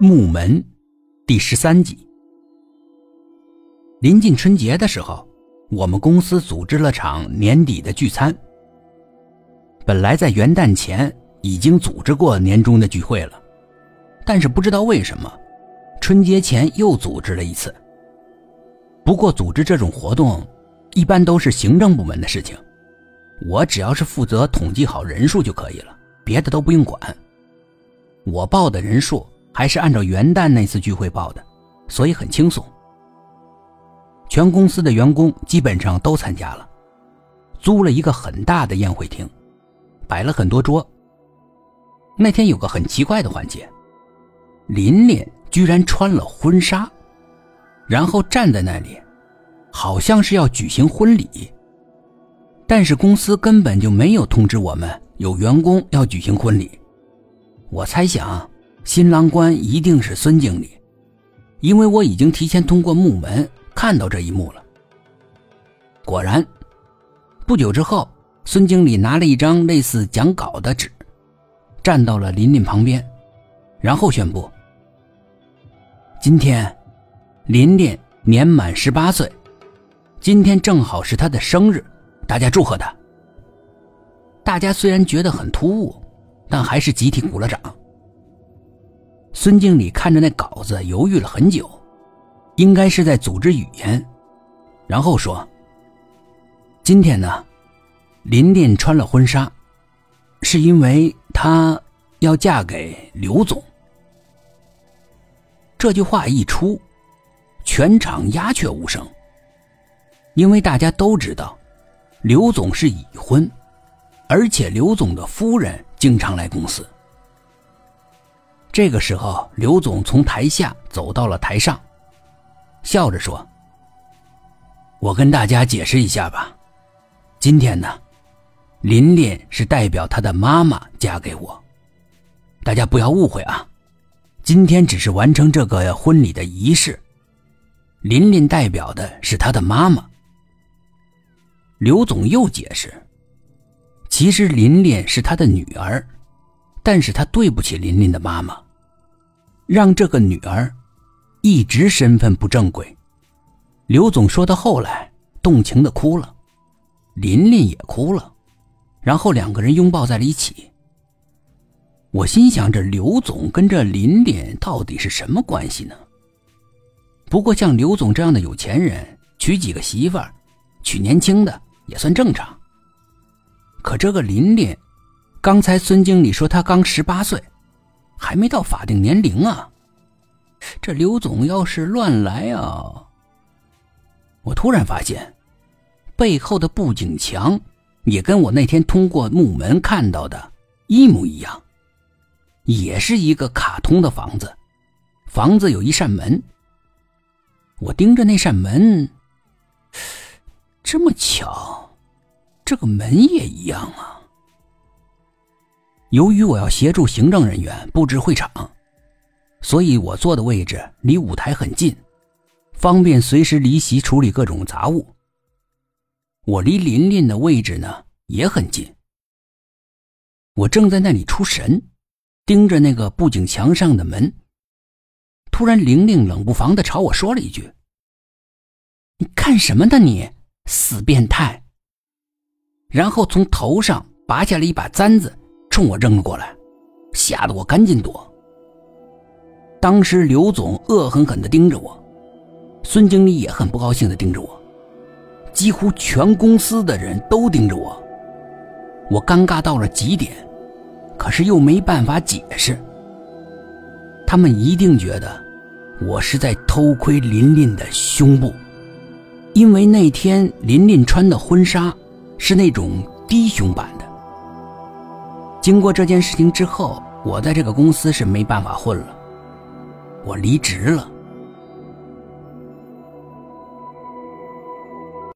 木门第十三集。临近春节的时候，我们公司组织了场年底的聚餐。本来在元旦前已经组织过年终的聚会了，但是不知道为什么，春节前又组织了一次。不过组织这种活动，一般都是行政部门的事情，我只要是负责统计好人数就可以了，别的都不用管。我报的人数还是按照元旦那次聚会报的，所以很轻松。全公司的员工基本上都参加了，租了一个很大的宴会厅，摆了很多桌。那天有个很奇怪的环节，琳琳居然穿了婚纱，然后站在那里，好像是要举行婚礼。但是公司根本就没有通知我们有员工要举行婚礼。我猜想，新郎官一定是孙经理，因为我已经提前通过木门看到这一幕了。果然，不久之后，孙经理拿了一张类似讲稿的纸，站到了琳琳旁边，然后宣布：“今天，琳琳年满十八岁，今天正好是她的生日，大家祝贺她。”大家虽然觉得很突兀。但还是集体鼓了掌。孙经理看着那稿子，犹豫了很久，应该是在组织语言，然后说：“今天呢，琳琳穿了婚纱，是因为她要嫁给刘总。”这句话一出，全场鸦雀无声，因为大家都知道，刘总是已婚，而且刘总的夫人。经常来公司。这个时候，刘总从台下走到了台上，笑着说：“我跟大家解释一下吧，今天呢，琳琳是代表她的妈妈嫁给我，大家不要误会啊，今天只是完成这个婚礼的仪式，琳琳代表的是她的妈妈。”刘总又解释。其实琳琳是他的女儿，但是他对不起琳琳的妈妈，让这个女儿一直身份不正规。刘总说到后来，动情的哭了，琳琳也哭了，然后两个人拥抱在了一起。我心想，这刘总跟这琳琳到底是什么关系呢？不过像刘总这样的有钱人，娶几个媳妇儿，娶年轻的也算正常。可这个琳琳，刚才孙经理说他刚十八岁，还没到法定年龄啊。这刘总要是乱来啊！我突然发现，背后的布景墙也跟我那天通过木门看到的一模一样，也是一个卡通的房子，房子有一扇门。我盯着那扇门，这么巧。这个门也一样啊。由于我要协助行政人员布置会场，所以我坐的位置离舞台很近，方便随时离席处理各种杂物。我离琳琳的位置呢也很近。我正在那里出神，盯着那个布景墙上的门。突然，玲玲冷不防的朝我说了一句：“你看什么呢？你死变态！”然后从头上拔下了一把簪子，冲我扔了过来，吓得我赶紧躲。当时刘总恶狠狠地盯着我，孙经理也很不高兴地盯着我，几乎全公司的人都盯着我。我尴尬到了极点，可是又没办法解释。他们一定觉得我是在偷窥琳琳的胸部，因为那天琳琳穿的婚纱。是那种低胸版的。经过这件事情之后，我在这个公司是没办法混了，我离职了。